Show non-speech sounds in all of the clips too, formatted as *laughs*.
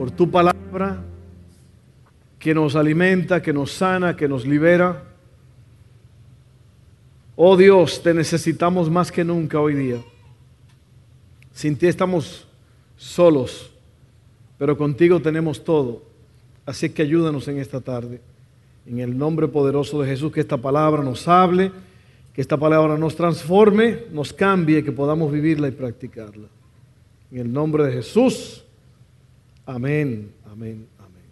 por tu palabra que nos alimenta, que nos sana, que nos libera. Oh Dios, te necesitamos más que nunca hoy día. Sin ti estamos solos, pero contigo tenemos todo. Así que ayúdanos en esta tarde. En el nombre poderoso de Jesús, que esta palabra nos hable, que esta palabra nos transforme, nos cambie, que podamos vivirla y practicarla. En el nombre de Jesús. Amén, amén, amén.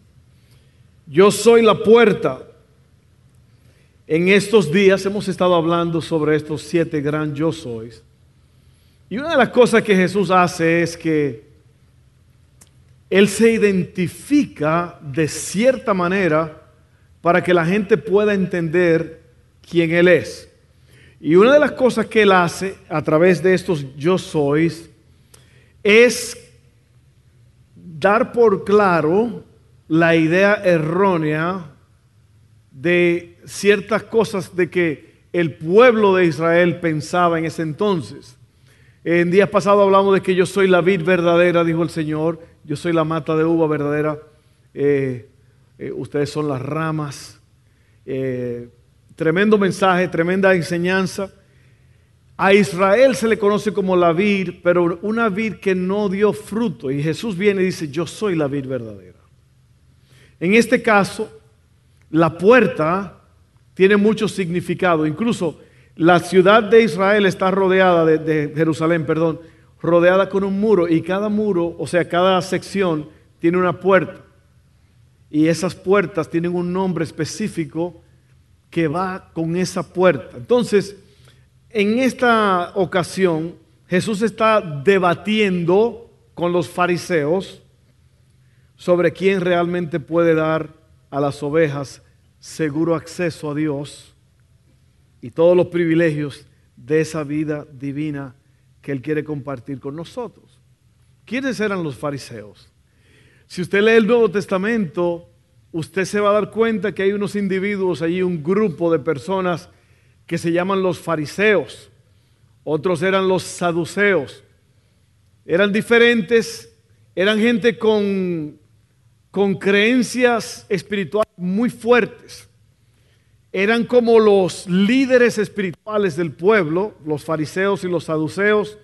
Yo soy la puerta. En estos días hemos estado hablando sobre estos siete gran yo sois. Y una de las cosas que Jesús hace es que Él se identifica de cierta manera para que la gente pueda entender quién Él es. Y una de las cosas que Él hace a través de estos yo sois es dar por claro la idea errónea de ciertas cosas de que el pueblo de Israel pensaba en ese entonces. En días pasados hablamos de que yo soy la vid verdadera, dijo el Señor, yo soy la mata de uva verdadera, eh, eh, ustedes son las ramas. Eh, tremendo mensaje, tremenda enseñanza. A Israel se le conoce como la vid, pero una vid que no dio fruto. Y Jesús viene y dice, yo soy la vid verdadera. En este caso, la puerta tiene mucho significado. Incluso la ciudad de Israel está rodeada, de, Jerusalén, perdón, rodeada con un muro. Y cada muro, o sea, cada sección tiene una puerta. Y esas puertas tienen un nombre específico que va con esa puerta. Entonces, en esta ocasión, Jesús está debatiendo con los fariseos sobre quién realmente puede dar a las ovejas seguro acceso a Dios y todos los privilegios de esa vida divina que Él quiere compartir con nosotros. ¿Quiénes eran los fariseos? Si usted lee el Nuevo Testamento, usted se va a dar cuenta que hay unos individuos allí, un grupo de personas que se llaman los fariseos. Otros eran los saduceos. Eran diferentes, eran gente con con creencias espirituales muy fuertes. Eran como los líderes espirituales del pueblo, los fariseos y los saduceos.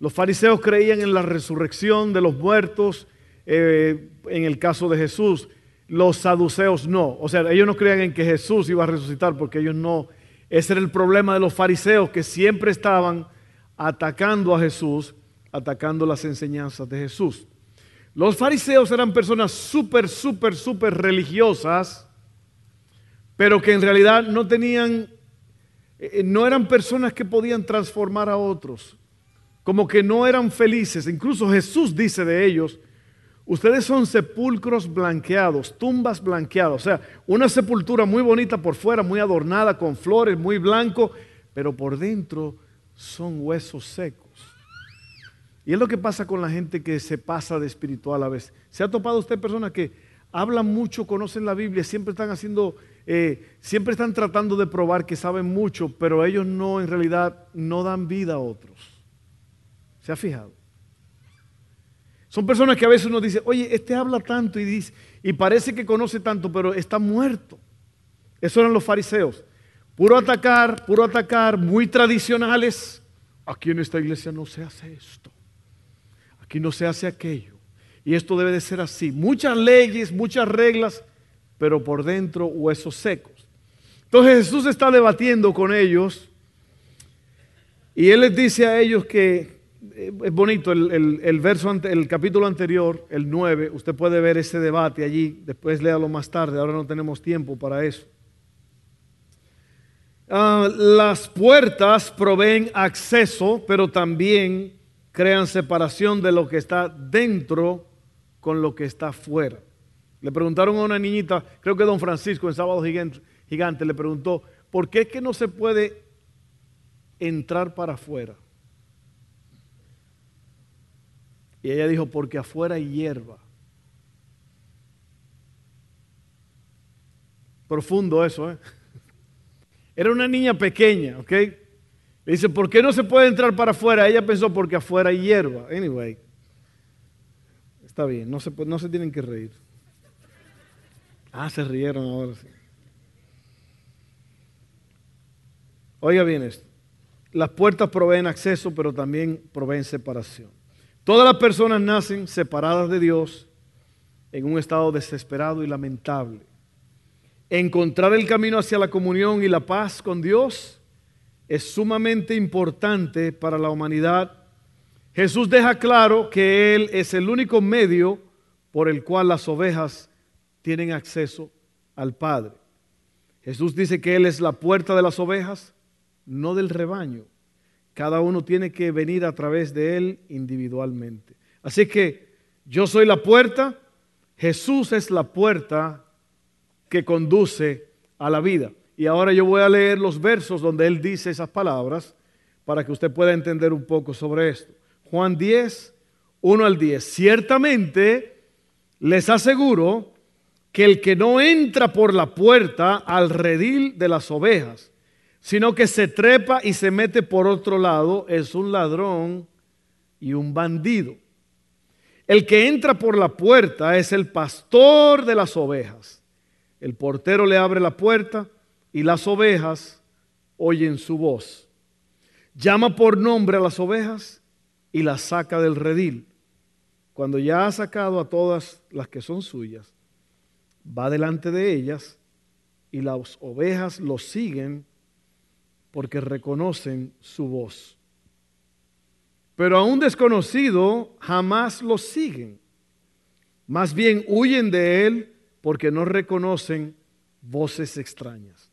Los fariseos creían en la resurrección de los muertos, eh, en el caso de Jesús. Los saduceos no. O sea, ellos no creían en que Jesús iba a resucitar porque ellos no. Ese era el problema de los fariseos que siempre estaban atacando a Jesús, atacando las enseñanzas de Jesús. Los fariseos eran personas súper, súper, súper religiosas, pero que en realidad no tenían, eh, no eran personas que podían transformar a otros, como que no eran felices. Incluso Jesús dice de ellos, ustedes son sepulcros blanqueados, tumbas blanqueadas, o sea, una sepultura muy bonita por fuera, muy adornada con flores, muy blanco, pero por dentro son huesos secos. Y es lo que pasa con la gente que se pasa de espiritual a veces. ¿Se ha topado usted personas que hablan mucho, conocen la Biblia, siempre están haciendo, eh, siempre están tratando de probar que saben mucho, pero ellos no, en realidad, no dan vida a otros? ¿Se ha fijado? Son personas que a veces uno dice, oye, este habla tanto y dice, y parece que conoce tanto, pero está muerto. Esos eran los fariseos. Puro atacar, puro atacar, muy tradicionales. Aquí en esta iglesia no se hace esto. Aquí no se hace aquello. Y esto debe de ser así. Muchas leyes, muchas reglas, pero por dentro huesos secos. Entonces Jesús está debatiendo con ellos y Él les dice a ellos que, es bonito, el, verso, el capítulo anterior, el 9, usted puede ver ese debate allí, después léalo más tarde, ahora no tenemos tiempo para eso. Ah, las puertas proveen acceso, pero también crean separación de lo que está dentro con lo que está afuera. Le preguntaron a una niñita, creo que don Francisco en Sábado Gigante, Gigante le preguntó, ¿por qué es que no se puede entrar para afuera? Y ella dijo, porque afuera hay hierba. Profundo eso, ¿eh? *laughs* Era una niña pequeña, ¿ok? Le dice, ¿por qué no se puede entrar para afuera? Ella pensó, porque afuera hay hierba. Anyway, está bien, no se, no se tienen que reír. Ah, se rieron ahora sí. Oiga bien esto. Las puertas proveen acceso, pero también proveen separación. Todas las personas nacen separadas de Dios en un estado desesperado y lamentable. Encontrar el camino hacia la comunión y la paz con Dios es sumamente importante para la humanidad. Jesús deja claro que Él es el único medio por el cual las ovejas tienen acceso al Padre. Jesús dice que Él es la puerta de las ovejas, no del rebaño. Cada uno tiene que venir a través de Él individualmente. Así que yo soy la puerta, Jesús es la puerta que conduce a la vida. Y ahora yo voy a leer los versos donde Él dice esas palabras para que usted pueda entender un poco sobre esto. Juan 10, 1 al 10. Ciertamente les aseguro que el que no entra por la puerta al redil de las ovejas, sino que se trepa y se mete por otro lado, es un ladrón y un bandido. El que entra por la puerta es el pastor de las ovejas. El portero le abre la puerta y las ovejas oyen su voz. Llama por nombre a las ovejas y las saca del redil. Cuando ya ha sacado a todas las que son suyas, va delante de ellas y las ovejas lo siguen porque reconocen su voz. Pero a un desconocido jamás lo siguen. Más bien huyen de él porque no reconocen voces extrañas.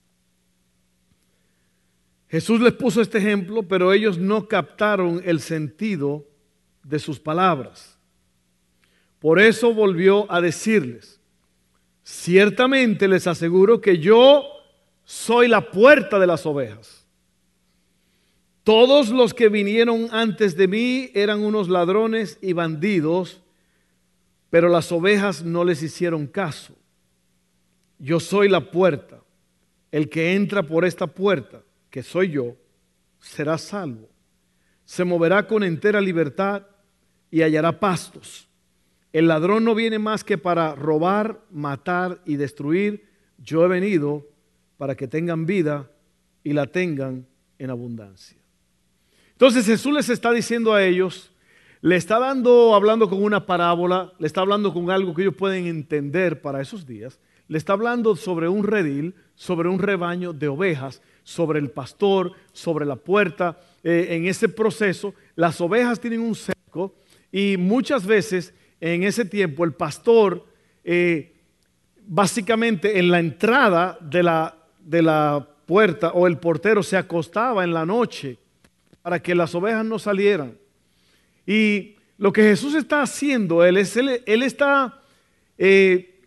Jesús les puso este ejemplo, pero ellos no captaron el sentido de sus palabras. Por eso volvió a decirles, ciertamente les aseguro que yo soy la puerta de las ovejas. Todos los que vinieron antes de mí eran unos ladrones y bandidos, pero las ovejas no les hicieron caso. Yo soy la puerta. El que entra por esta puerta, que soy yo, será salvo. Se moverá con entera libertad y hallará pastos. El ladrón no viene más que para robar, matar y destruir. Yo he venido para que tengan vida y la tengan en abundancia. Entonces Jesús les está diciendo a ellos, le está dando, hablando con una parábola, le está hablando con algo que ellos pueden entender para esos días, le está hablando sobre un redil, sobre un rebaño de ovejas, sobre el pastor, sobre la puerta. Eh, en ese proceso, las ovejas tienen un cerco y muchas veces en ese tiempo el pastor, eh, básicamente en la entrada de la, de la puerta o el portero se acostaba en la noche para que las ovejas no salieran. Y lo que Jesús está haciendo, Él, es, él, está eh,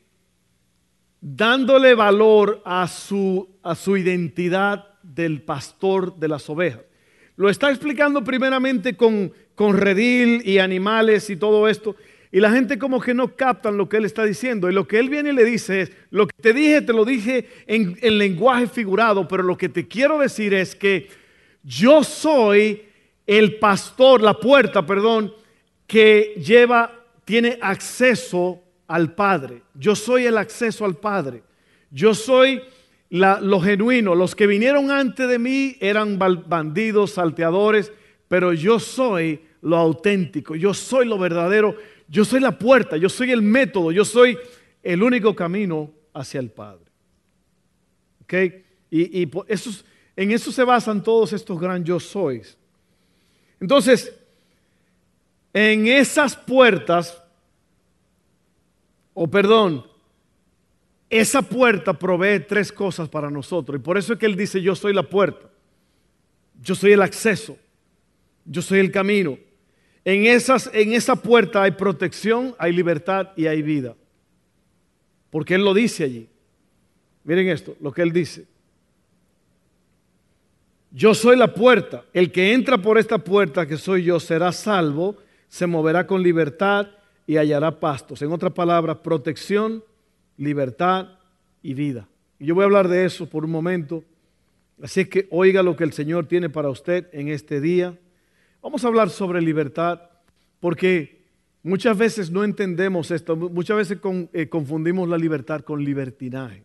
dándole valor a su, a su identidad del pastor de las ovejas. Lo está explicando primeramente con, con redil y animales y todo esto. Y la gente como que no captan lo que él está diciendo. Y lo que él viene y le dice es, lo que te dije, te lo dije en, en lenguaje figurado, pero lo que te quiero decir es que yo soy el pastor, la puerta, perdón, que lleva, tiene acceso al Padre. Yo soy el acceso al Padre. Yo soy lo genuino. Los que vinieron antes de mí eran bandidos, salteadores, pero yo soy lo auténtico. Yo soy lo verdadero. Yo soy la puerta. Yo soy el método. Yo soy el único camino hacia el Padre. ¿Ok? Y, y eso es en eso se basan todos estos gran yo sois. Entonces, en esas puertas, o perdón, esa puerta provee tres cosas para nosotros. Y por eso es que Él dice, yo soy la puerta, yo soy el acceso, yo soy el camino. En, esas, en esa puerta hay protección, hay libertad y hay vida. Porque Él lo dice allí. Miren esto, lo que Él dice. Yo soy la puerta. El que entra por esta puerta, que soy yo, será salvo, se moverá con libertad y hallará pastos. En otras palabras, protección, libertad y vida. Yo voy a hablar de eso por un momento. Así es que oiga lo que el Señor tiene para usted en este día. Vamos a hablar sobre libertad porque muchas veces no entendemos esto. Muchas veces eh, confundimos la libertad con libertinaje.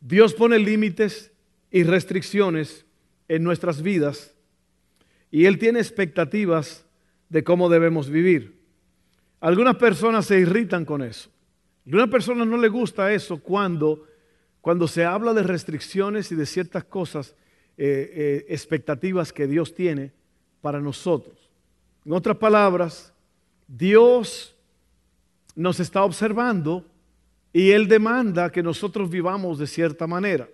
Dios pone límites y restricciones en nuestras vidas y Él tiene expectativas de cómo debemos vivir. Algunas personas se irritan con eso. A algunas personas no les gusta eso cuando, cuando se habla de restricciones y de ciertas cosas, eh, eh, expectativas que Dios tiene para nosotros. En otras palabras, Dios nos está observando y Él demanda que nosotros vivamos de cierta manera.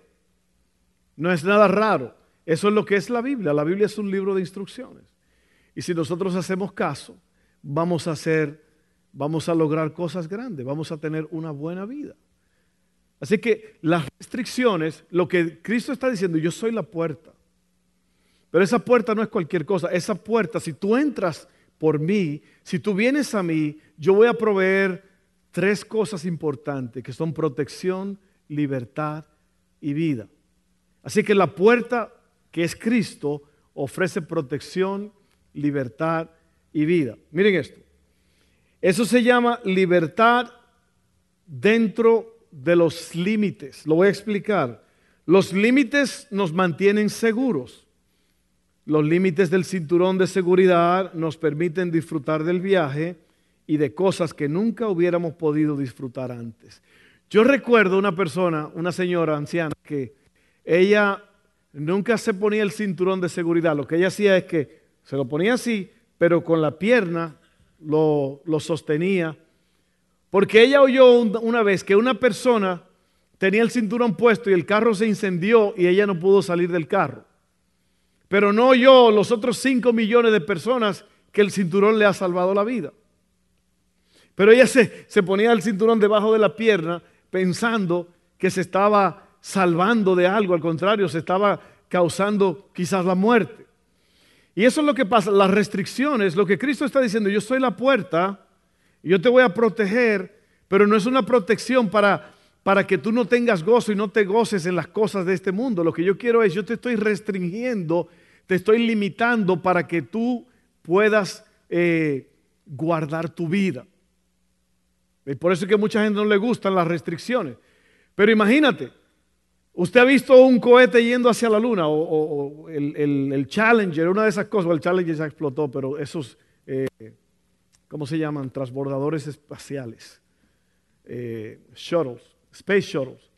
No es nada raro. Eso es lo que es la Biblia. La Biblia es un libro de instrucciones. Y si nosotros hacemos caso, vamos a hacer, vamos a lograr cosas grandes, vamos a tener una buena vida. Así que las restricciones, lo que Cristo está diciendo, yo soy la puerta. Pero esa puerta no es cualquier cosa. Esa puerta, si tú entras por mí, si tú vienes a mí, yo voy a proveer tres cosas importantes, que son protección, libertad y vida. Así que la puerta que es Cristo, ofrece protección, libertad y vida. Miren esto. Eso se llama libertad dentro de los límites. Lo voy a explicar. Los límites nos mantienen seguros. Los límites del cinturón de seguridad nos permiten disfrutar del viaje y de cosas que nunca hubiéramos podido disfrutar antes. Yo recuerdo una persona, una señora anciana, que ella nunca se ponía el cinturón de seguridad. Lo que ella hacía es que se lo ponía así, pero con la pierna lo, sostenía. Porque ella oyó una vez que una persona tenía el cinturón puesto y el carro se incendió y ella no pudo salir del carro. Pero no oyó los otros 5 millones de personas que el cinturón le ha salvado la vida. Pero ella se, se ponía el cinturón debajo de la pierna pensando que se estaba salvando de algo, al contrario, se estaba causando quizás la muerte. Y eso es lo que pasa, las restricciones, lo que Cristo está diciendo, yo soy la puerta, yo te voy a proteger, pero no es una protección para, para que tú no tengas gozo y no te goces en las cosas de este mundo. Lo que yo quiero es, yo te estoy restringiendo, te estoy limitando para que tú puedas eh, guardar tu vida. Y por eso es que a mucha gente no le gustan las restricciones. Pero imagínate, ¿Usted ha visto un cohete yendo hacia la luna o, el, Challenger, una de esas cosas? el Challenger ya explotó, pero esos, eh, ¿cómo se llaman? Transbordadores espaciales, eh, shuttles, space shuttles.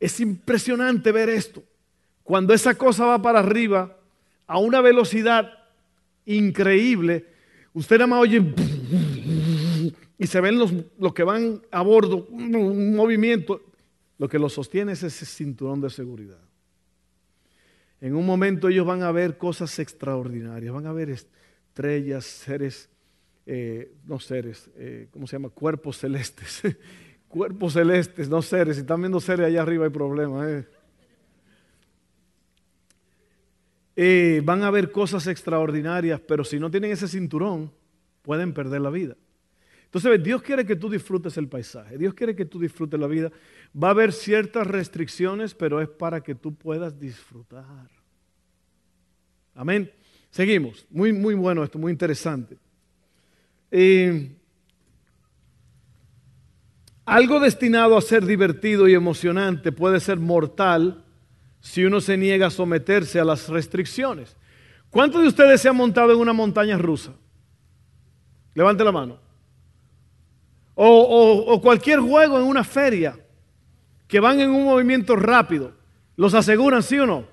Es impresionante ver esto. Cuando esa cosa va para arriba a una velocidad increíble, usted nada más oye y se ven los, los que van a bordo, un movimiento lo que los sostiene es ese cinturón de seguridad. En un momento ellos van a ver cosas extraordinarias, van a ver estrellas, seres, eh, no seres, eh, ¿cómo se llama? Cuerpos celestes. *laughs* Cuerpos celestes, no seres. Si están viendo seres allá arriba hay problemas. Eh. van a ver cosas extraordinarias, pero si no tienen ese cinturón, pueden perder la vida. Entonces, Dios quiere que tú disfrutes el paisaje, Dios quiere que tú disfrutes la vida. Va a haber ciertas restricciones, pero es para que tú puedas disfrutar. Amén. Seguimos. Muy, muy bueno esto, muy interesante. Eh, algo destinado a ser divertido y emocionante puede ser mortal si uno se niega a someterse a las restricciones. ¿Cuántos de ustedes se han montado en una montaña rusa? Levante la mano. O, cualquier juego en una feria que van en un movimiento rápido. ¿Los aseguran, sí o no?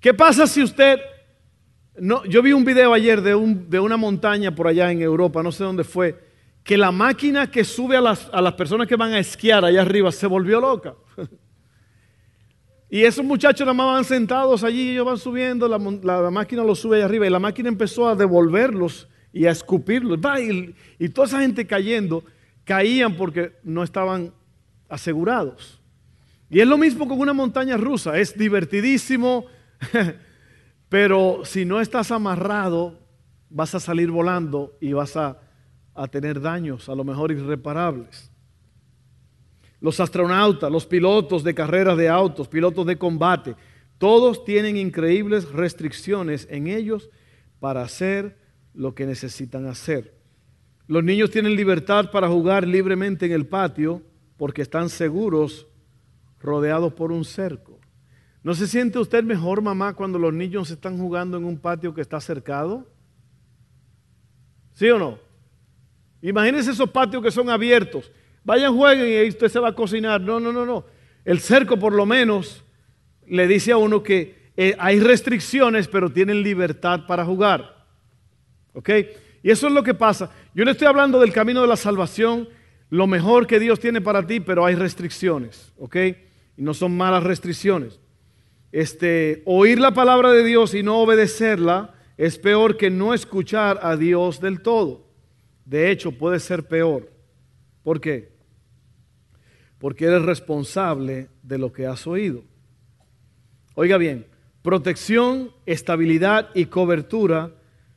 ¿Qué pasa si usted... No, yo vi un video ayer de, un, de una montaña por allá en Europa, no sé dónde fue, que la máquina que sube a las, a las personas que van a esquiar allá arriba se volvió loca. *laughs* Y esos muchachos nada más van sentados allí, ellos van subiendo, la, la, máquina los sube allá arriba y la máquina empezó a devolverlos y a escupirlos. Y, y toda esa gente cayendo, caían porque no estaban asegurados. Y es lo mismo con una montaña rusa, es divertidísimo, *laughs* pero si no estás amarrado, vas a salir volando y vas a, a tener daños, a lo mejor irreparables. Los astronautas, los pilotos de carreras de autos, pilotos de combate, todos tienen increíbles restricciones en ellos para hacer lo que necesitan hacer. Los niños tienen libertad para jugar libremente en el patio porque están seguros rodeados por un cerco. ¿No se siente usted mejor, mamá, cuando los niños están jugando en un patio que está cercado? ¿Sí o no? Imagínense esos patios que son abiertos. Vayan, jueguen y ahí usted se va a cocinar. No, no, no, no. El cerco por lo menos le dice a uno que eh, hay restricciones, pero tienen libertad para jugar. ¿Ok? Y eso es lo que pasa. Yo le estoy hablando del camino de la salvación, lo mejor que Dios tiene para ti, pero hay restricciones. ¿Ok? Y no son malas restricciones. Este, oír la palabra de Dios y no obedecerla es peor que no escuchar a Dios del todo. De hecho, puede ser peor. ¿Por qué? Porque eres responsable de lo que has oído. Oiga bien, protección, estabilidad y cobertura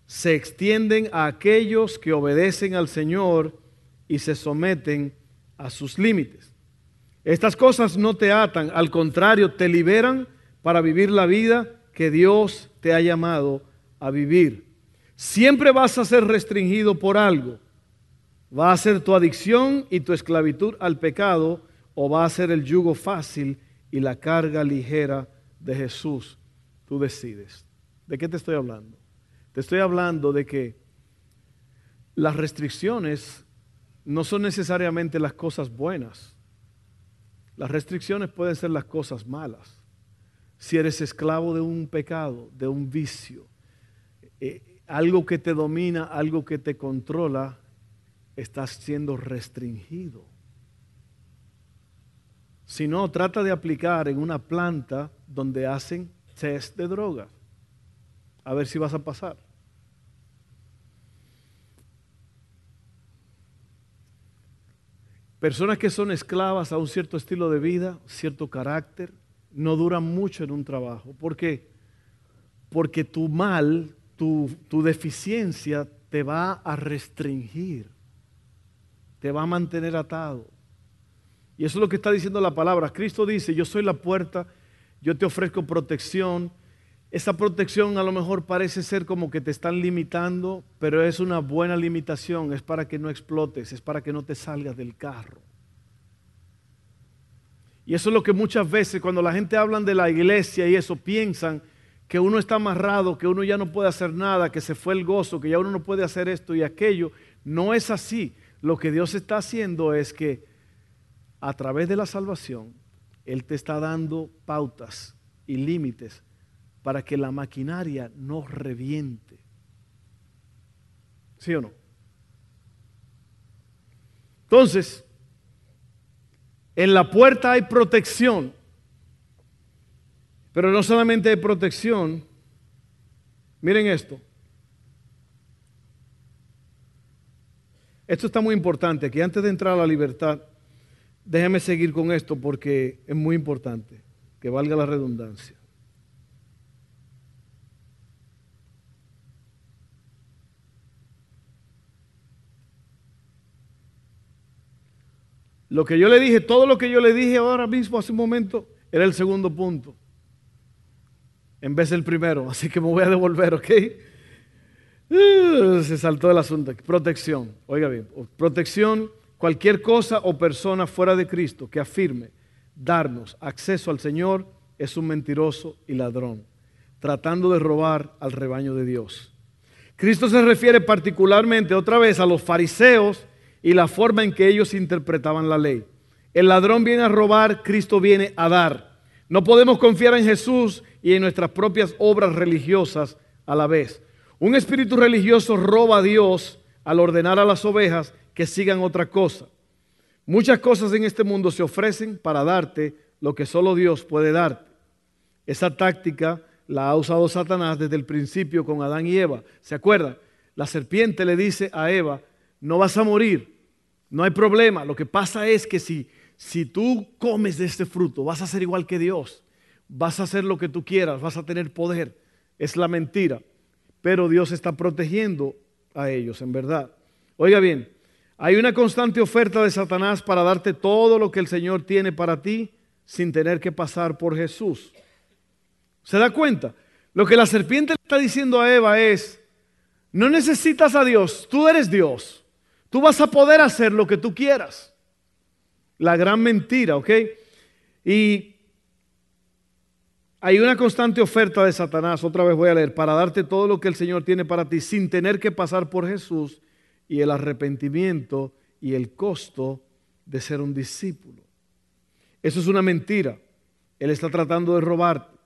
se extienden a aquellos que obedecen al Señor y se someten a sus límites. Estas cosas no te atan, al contrario, te liberan para vivir la vida que Dios te ha llamado a vivir. Siempre vas a ser restringido por algo. Va a ser tu adicción y tu esclavitud al pecado o va a ser el yugo fácil y la carga ligera de Jesús. Tú decides. ¿De qué te estoy hablando? Estoy hablando de que las restricciones no son necesariamente las cosas buenas. Las restricciones pueden ser las cosas malas. Si eres esclavo de un pecado, de un vicio, eh, algo que te domina, algo que te controla, estás siendo restringido. Si no, trata de aplicar en una planta donde hacen test de drogas. A ver si vas a pasar. Personas que son esclavas a un cierto estilo de vida, cierto carácter, no duran mucho en un trabajo. ¿Por qué? Porque tu mal, tu, tu deficiencia te va a restringir, te va a mantener atado. Y eso es lo que está diciendo la palabra. Cristo dice, yo soy la puerta, yo te ofrezco protección. Esa protección a lo mejor parece ser como que te están limitando, pero es una buena limitación, es para que no explotes, es para que no te salgas del carro. Y eso es lo que muchas veces cuando la gente habla de la iglesia y eso piensan que uno está amarrado, que uno ya no puede hacer nada, que se fue el gozo, que ya uno no puede hacer esto y aquello. No es así. Lo que Dios está haciendo es que a través de la salvación, Él te está dando pautas y límites para que la maquinaria no reviente. ¿Sí o no? Entonces, en la puerta hay protección, pero no solamente hay protección, miren esto. Esto está muy importante, que antes de entrar a la libertad, déjeme seguir con esto porque es muy importante, que valga la redundancia. Lo que yo le dije, todo lo que yo le dije ahora mismo, hace un momento, era el segundo punto, en vez del primero. Así que me voy a devolver, ¿ok? Uh, se saltó el asunto. Protección, oiga bien, protección, cualquier cosa o persona fuera de Cristo que afirme darnos acceso al Señor es un mentiroso y ladrón, tratando de robar al rebaño de Dios. Cristo se refiere particularmente otra vez a los fariseos y la forma en que ellos interpretaban la ley. El ladrón viene a robar, Cristo viene a dar. No podemos confiar en Jesús y en nuestras propias obras religiosas a la vez. Un espíritu religioso roba a Dios al ordenar a las ovejas que sigan otra cosa. Muchas cosas en este mundo se ofrecen para darte lo que solo Dios puede darte. Esa táctica la ha usado Satanás desde el principio con Adán y Eva. ¿Se acuerdan? La serpiente le dice a Eva, no vas a morir, no hay problema. Lo que pasa es que si, si tú comes de este fruto, vas a ser igual que Dios, vas a hacer lo que tú quieras, vas a tener poder. Es la mentira. Pero Dios está protegiendo a ellos, en verdad. Oiga bien, hay una constante oferta de Satanás para darte todo lo que el Señor tiene para ti sin tener que pasar por Jesús. ¿Se da cuenta? Lo que la serpiente le está diciendo a Eva es, no necesitas a Dios, tú eres Dios. Tú vas a poder hacer lo que tú quieras. La gran mentira, ¿ok? Y hay una constante oferta de Satanás, otra vez voy a leer, para darte todo lo que el Señor tiene para ti sin tener que pasar por Jesús y el arrepentimiento y el costo de ser un discípulo. Eso es una mentira. Él está tratando de robarte.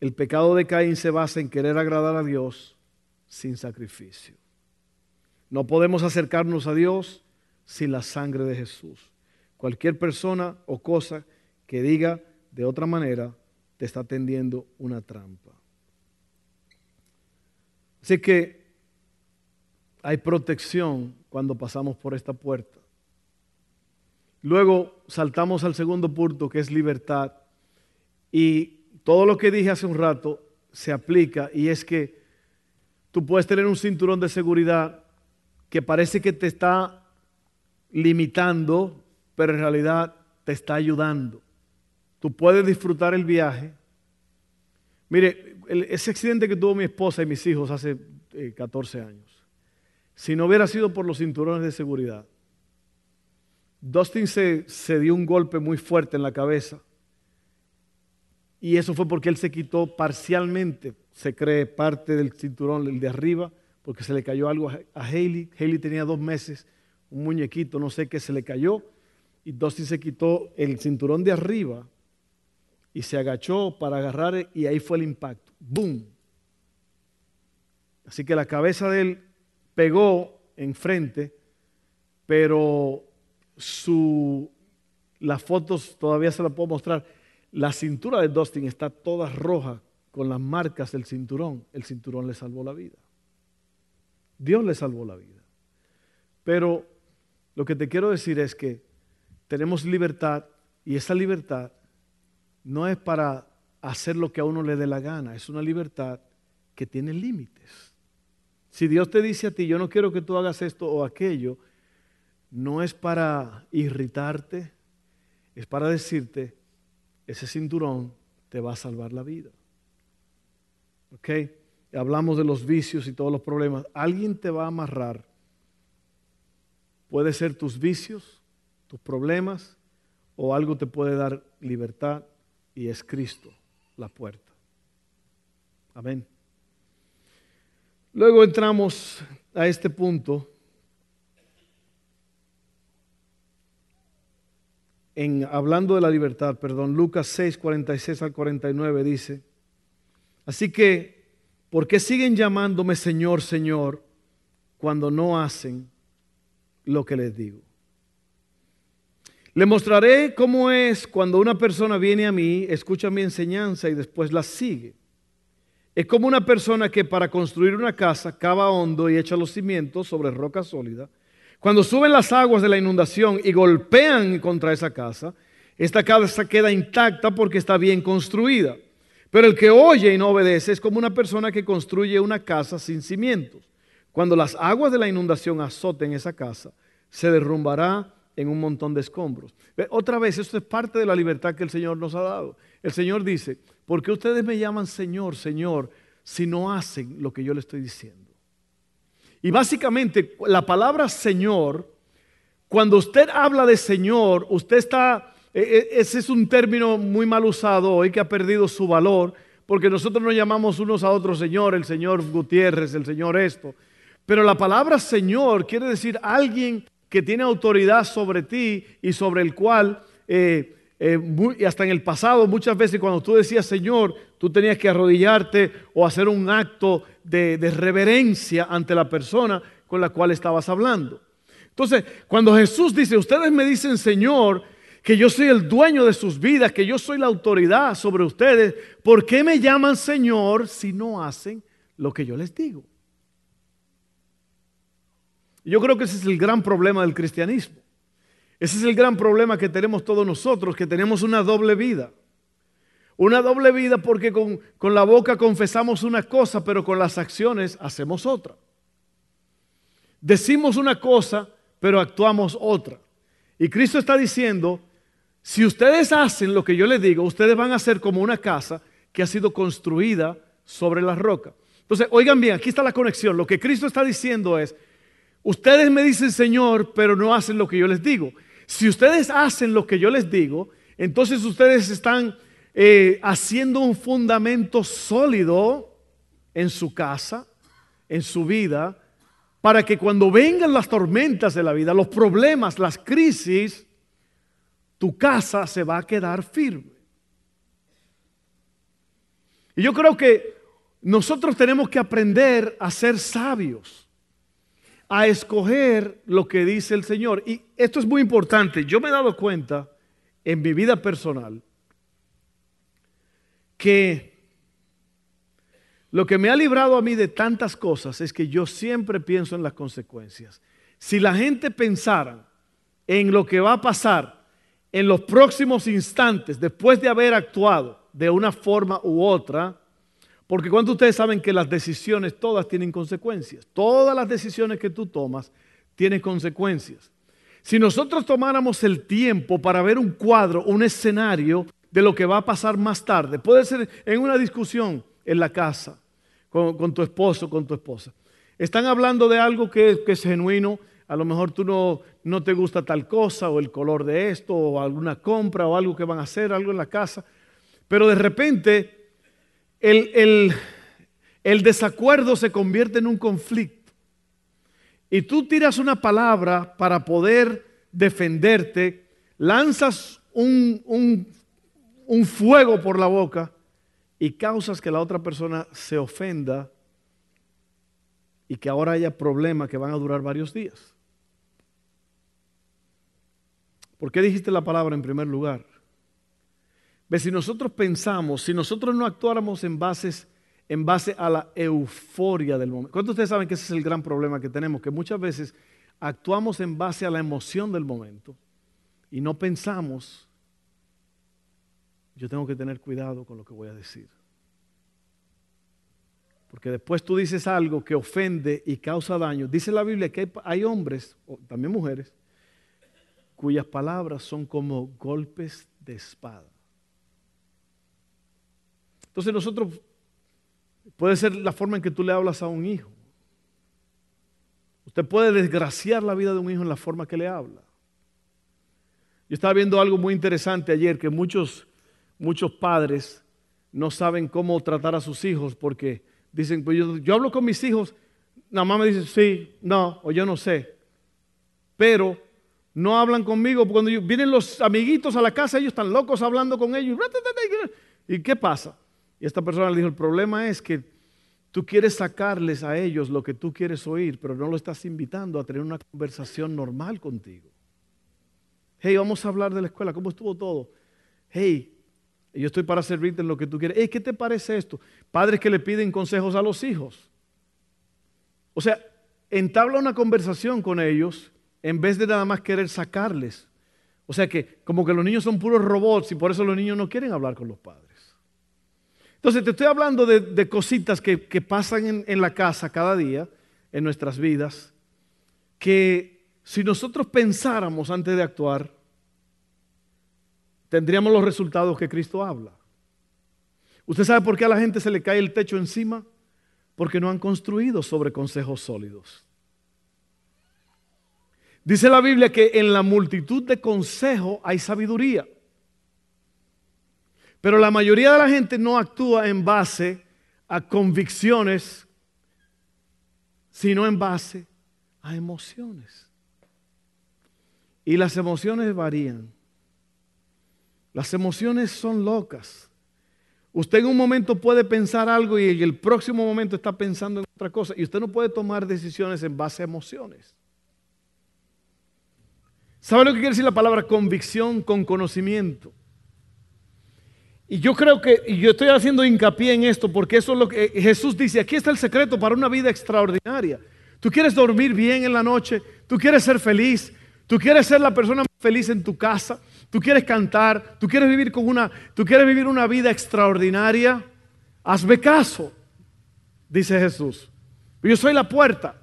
El pecado de Caín se basa en querer agradar a Dios sin sacrificio. No podemos acercarnos a Dios sin la sangre de Jesús. Cualquier persona o cosa que diga de otra manera te está tendiendo una trampa. Así que hay protección cuando pasamos por esta puerta. Luego saltamos al segundo punto que es libertad. Y todo lo que dije hace un rato se aplica y es que Tú puedes tener un cinturón de seguridad que parece que te está limitando, pero en realidad te está ayudando. Tú puedes disfrutar el viaje. Mire, ese accidente que tuvo mi esposa y mis hijos hace 14 eh, años, si no hubiera sido por los cinturones de seguridad, Dustin se, se dio un golpe muy fuerte en la cabeza y eso fue porque él se quitó parcialmente, se cree, parte del cinturón, el de arriba, porque se le cayó algo a Haley. Haley tenía dos meses, un muñequito, no sé qué, se le cayó. Y Dustin se quitó el cinturón de arriba y se agachó para agarrar y ahí fue el impacto. ¡Boom! Así que la cabeza de él pegó enfrente, pero su, las fotos todavía se las puedo mostrar la cintura de Dustin está toda roja con las marcas del cinturón. El cinturón le salvó la vida. Dios le salvó la vida. Pero lo que te quiero decir es que tenemos libertad y esa libertad no es para hacer lo que a uno le dé la gana, es una libertad que tiene límites. Si Dios te dice a ti, yo no quiero que tú hagas esto o aquello, no es para irritarte, es para decirte, ese cinturón te va a salvar la vida. ¿Ok? Hablamos de los vicios y todos los problemas. Alguien te va a amarrar. Puede ser tus vicios, tus problemas, o algo te puede dar libertad y es Cristo la puerta. Amén. Luego entramos a este punto en, hablando de la libertad, perdón, Lucas 6, 46 al 49 dice, así que, ¿por qué siguen llamándome Señor, Señor, cuando no hacen lo que les digo? Le mostraré cómo es cuando una persona viene a mí, escucha mi enseñanza y después la sigue. Es como una persona que para construir una casa cava hondo y echa los cimientos sobre roca sólida. Cuando suben las aguas de la inundación y golpean contra esa casa, esta casa queda intacta porque está bien construida. Pero el que oye y no obedece es como una persona que construye una casa sin cimientos. Cuando las aguas de la inundación azoten esa casa, se derrumbará en un montón de escombros. Otra vez, esto es parte de la libertad que el Señor nos ha dado. El Señor dice, ¿por qué ustedes me llaman Señor, Señor, si no hacen lo que yo le estoy diciendo? Y básicamente la palabra Señor, cuando usted habla de Señor, usted está, ese es un término muy mal usado hoy que ha perdido su valor, porque nosotros nos llamamos unos a otros Señor, el Señor Gutiérrez, el Señor esto. Pero la palabra Señor quiere decir alguien que tiene autoridad sobre ti y sobre el cual, eh, eh, hasta en el pasado, muchas veces cuando tú decías Señor, tú tenías que arrodillarte o hacer un acto de, reverencia ante la persona con la cual estabas hablando. Entonces, cuando Jesús dice, ustedes me dicen, Señor, que yo soy el dueño de sus vidas, que yo soy la autoridad sobre ustedes, ¿por qué me llaman Señor si no hacen lo que yo les digo? Yo creo que ese es el gran problema del cristianismo. Ese es el gran problema que tenemos todos nosotros, que tenemos una doble vida. Una doble vida porque con, con, la boca confesamos una cosa, pero con las acciones hacemos otra. Decimos una cosa, pero actuamos otra. Y Cristo está diciendo, si ustedes hacen lo que yo les digo, ustedes van a ser como una casa que ha sido construida sobre la roca. Entonces, oigan bien, aquí está la conexión. Lo que Cristo está diciendo es, ustedes me dicen Señor, pero no hacen lo que yo les digo. Si ustedes hacen lo que yo les digo, entonces ustedes están eh, haciendo un fundamento sólido en su casa, en su vida, para que cuando vengan las tormentas de la vida, los problemas, las crisis, tu casa se va a quedar firme. Y yo creo que nosotros tenemos que aprender a ser sabios, a escoger lo que dice el Señor. Y esto es muy importante. Yo me he dado cuenta en mi vida personal que lo que me ha librado a mí de tantas cosas es que yo siempre pienso en las consecuencias. Si la gente pensara en lo que va a pasar en los próximos instantes, después de haber actuado de una forma u otra, porque cuando ustedes saben que las decisiones todas tienen consecuencias, todas las decisiones que tú tomas tienen consecuencias. Si nosotros tomáramos el tiempo para ver un cuadro, un escenario de lo que va a pasar más tarde, puede ser en una discusión en la casa, con, tu esposo, con tu esposa. Están hablando de algo que, es genuino, a lo mejor tú no, no te gusta tal cosa o el color de esto o alguna compra o algo que van a hacer, algo en la casa. Pero de repente el, el desacuerdo se convierte en un conflicto. Y tú tiras una palabra para poder defenderte, lanzas un, un, un fuego por la boca y causas que la otra persona se ofenda y que ahora haya problemas que van a durar varios días. ¿Por qué dijiste la palabra en primer lugar? Ve, si nosotros pensamos, si nosotros no actuáramos en, en base a la euforia del momento. ¿Cuántos de ustedes saben que ese es el gran problema que tenemos? Que muchas veces actuamos en base a la emoción del momento y no pensamos, yo tengo que tener cuidado con lo que voy a decir. Porque después tú dices algo que ofende y causa daño. Dice la Biblia que hay, hombres, también mujeres, cuyas palabras son como golpes de espada. Entonces nosotros, puede ser la forma en que tú le hablas a un hijo. Usted puede desgraciar la vida de un hijo en la forma que le habla. Yo estaba viendo algo muy interesante ayer, que muchos, muchos padres no saben cómo tratar a sus hijos porque dicen, pues yo, yo hablo con mis hijos, la mamá me dice, sí, no, o yo no sé. Pero no hablan conmigo. Cuando vienen los amiguitos a la casa, ellos están locos hablando con ellos. ¿Y qué pasa? Y esta persona le dijo, el problema es que tú quieres sacarles a ellos lo que tú quieres oír, pero no lo estás invitando a tener una conversación normal contigo. Hey, vamos a hablar de la escuela, ¿cómo estuvo todo? Hey, yo estoy para servirte en lo que tú quieres. Hey, ¿qué te parece esto? Padres que le piden consejos a los hijos. O sea, entabla una conversación con ellos en vez de nada más querer sacarles. O sea que como que los niños son puros robots y por eso los niños no quieren hablar con los padres. Entonces te estoy hablando de, cositas que, pasan en, en la casa cada día, en nuestras vidas, que si nosotros pensáramos antes de actuar, tendríamos los resultados que Cristo habla. ¿Usted sabe por qué a la gente se le cae el techo encima? Porque no han construido sobre consejos sólidos. Dice la Biblia que en la multitud de consejos hay sabiduría. Pero la mayoría de la gente no actúa en base a convicciones, sino en base a emociones. Y las emociones varían. Las emociones son locas. Usted en un momento puede pensar algo y en el próximo momento está pensando en otra cosa. Y usted no puede tomar decisiones en base a emociones. ¿Sabe lo que quiere decir la palabra convicción con conocimiento? Y yo creo que, y yo estoy haciendo hincapié en esto porque eso es lo que Jesús dice, aquí está el secreto para una vida extraordinaria. Tú quieres dormir bien en la noche, tú quieres ser feliz, tú quieres ser la persona más feliz en tu casa, tú quieres cantar, tú quieres vivir con una, tú quieres vivir una vida extraordinaria. Hazme caso, dice Jesús. Yo soy la puerta,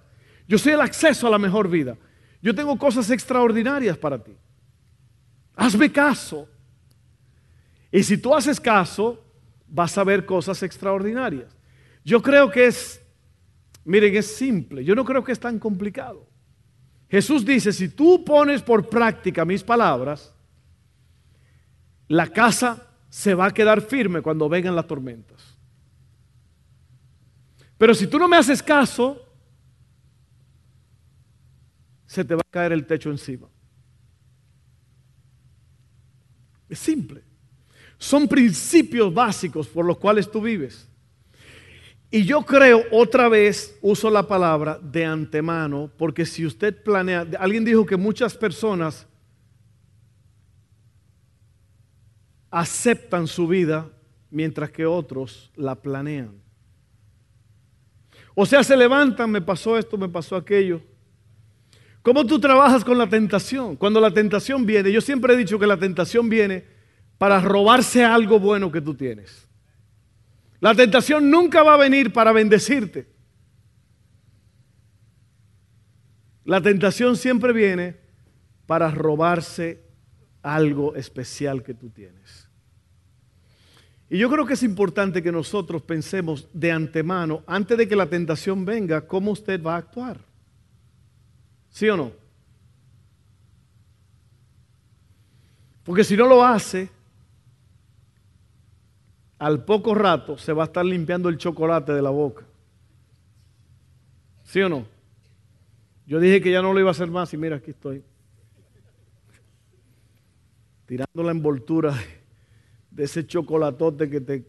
yo soy el acceso a la mejor vida. Yo tengo cosas extraordinarias para ti. Hazme caso. Y si tú haces caso, vas a ver cosas extraordinarias. Yo creo que es, miren, es simple. Yo no creo que es tan complicado. Jesús dice, si tú pones por práctica mis palabras, la casa se va a quedar firme cuando vengan las tormentas. Pero si tú no me haces caso, se te va a caer el techo encima. Es simple. Son principios básicos por los cuales tú vives. Y yo creo, otra vez, uso la palabra de antemano, porque si usted planea, alguien dijo que muchas personas aceptan su vida mientras que otros la planean. O sea, se levantan, me pasó esto, me pasó aquello. ¿Cómo tú trabajas con la tentación? Cuando la tentación viene, yo siempre he dicho que la tentación viene para robarse algo bueno que tú tienes. La tentación nunca va a venir para bendecirte. La tentación siempre viene para robarse algo especial que tú tienes. Y yo creo que es importante que nosotros pensemos de antemano, antes de que la tentación venga, cómo usted va a actuar. ¿Sí o no? Porque si no lo hace, al poco rato se va a estar limpiando el chocolate de la boca. ¿Sí o no? Yo dije que ya no lo iba a hacer más y mira, aquí estoy. Tirando la envoltura de ese chocolatote que te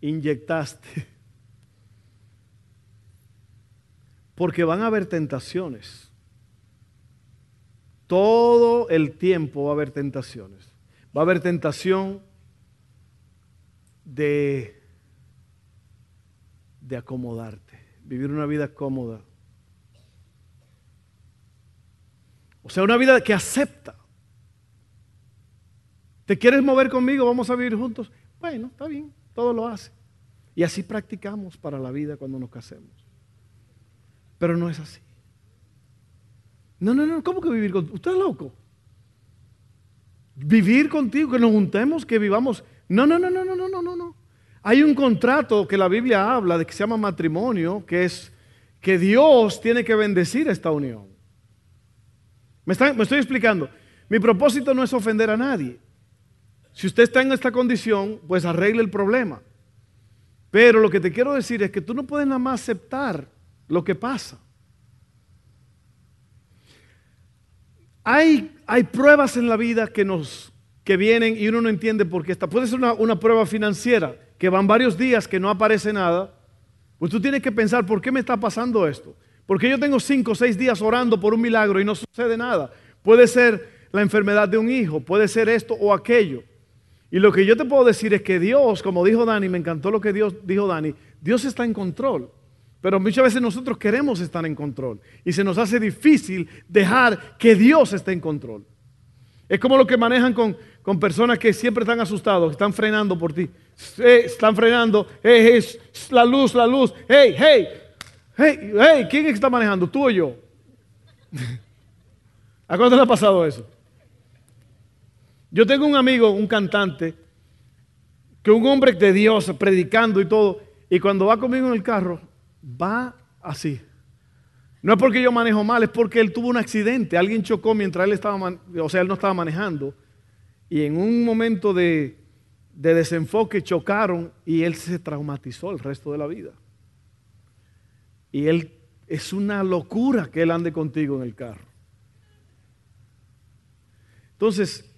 inyectaste. Porque van a haber tentaciones. Todo el tiempo va a haber tentaciones. Va a haber tentación de, de acomodarte, vivir una vida cómoda. O sea, una vida que acepta. ¿Te quieres mover conmigo? Vamos a vivir juntos. Bueno, está bien, todo lo hace. Y así practicamos para la vida cuando nos casemos. Pero no es así. No, no, no, ¿cómo que vivir contigo? Usted es loco. Vivir contigo, que nos juntemos, que vivamos no, no, no, no, no, no, no, no. Hay un contrato que la Biblia habla de que se llama matrimonio, que es que Dios tiene que bendecir esta unión. ¿Me, me estoy explicando? Mi propósito no es ofender a nadie. Si usted está en esta condición, pues arregle el problema. Pero lo que te quiero decir es que tú no puedes nada más aceptar lo que pasa. Hay, hay pruebas en la vida que nos que vienen y uno no entiende por qué está. Puede ser una, prueba financiera, que van varios días que no aparece nada. Pues tú tienes que pensar, ¿por qué me está pasando esto? Porque yo tengo cinco o seis días orando por un milagro y no sucede nada. Puede ser la enfermedad de un hijo, puede ser esto o aquello. Y lo que yo te puedo decir es que Dios, como dijo Dani, me encantó lo que Dios dijo Dani, Dios está en control. Pero muchas veces nosotros queremos estar en control y se nos hace difícil dejar que Dios esté en control. Es como lo que manejan con, con personas que siempre están asustados, que están frenando por ti. Eh, están frenando, hey, hey, la luz, la luz, hey, hey, hey, hey, ¿quién está manejando? ¿Tú o yo? *laughs* ¿A cuánto le ha pasado eso? Yo tengo un amigo, un cantante, que un hombre de Dios predicando y todo, y cuando va conmigo en el carro, va así. No es porque yo manejo mal, es porque él tuvo un accidente. Alguien chocó mientras él estaba, o sea, él no estaba manejando y en un momento de, desenfoque chocaron y él se traumatizó el resto de la vida. Y él es una locura que él ande contigo en el carro. Entonces,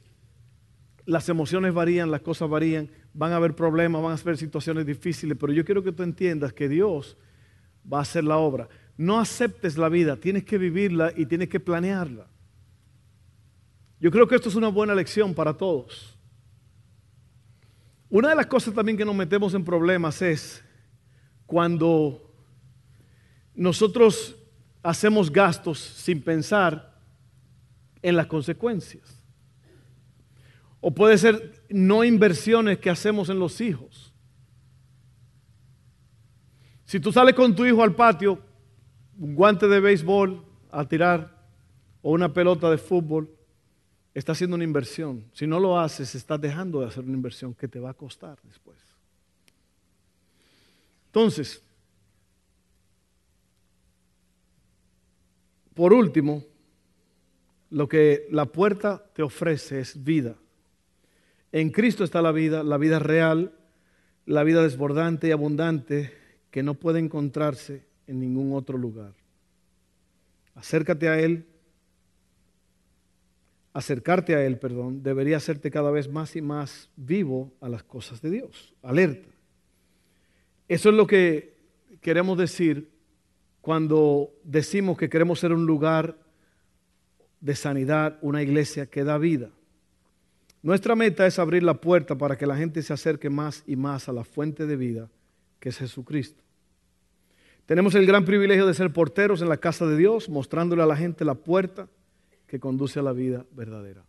las emociones varían, las cosas varían, van a haber problemas, van a haber situaciones difíciles, pero yo quiero que tú entiendas que Dios va a hacer la obra. No aceptes la vida, tienes que vivirla y tienes que planearla. Yo creo que esto es una buena lección para todos. Una de las cosas también que nos metemos en problemas es cuando nosotros hacemos gastos sin pensar en las consecuencias. O puede ser no inversiones que hacemos en los hijos. Si tú sales con tu hijo al patio, un guante de béisbol a tirar o una pelota de fútbol, está haciendo una inversión. Si no lo haces, estás dejando de hacer una inversión que te va a costar después. Entonces, por último, lo que la puerta te ofrece es vida. En Cristo está la vida, la vida real, la vida desbordante y abundante que no puede encontrarse en ningún otro lugar. Acércate a Él. Acercarte a Él, perdón, debería hacerte cada vez más y más vivo a las cosas de Dios, alerta. Eso es lo que queremos decir cuando decimos que queremos ser un lugar de sanidad, una iglesia que da vida. Nuestra meta es abrir la puerta para que la gente se acerque más y más a la fuente de vida, que es Jesucristo. Tenemos el gran privilegio de ser porteros en la casa de Dios, mostrándole a la gente la puerta que conduce a la vida verdadera.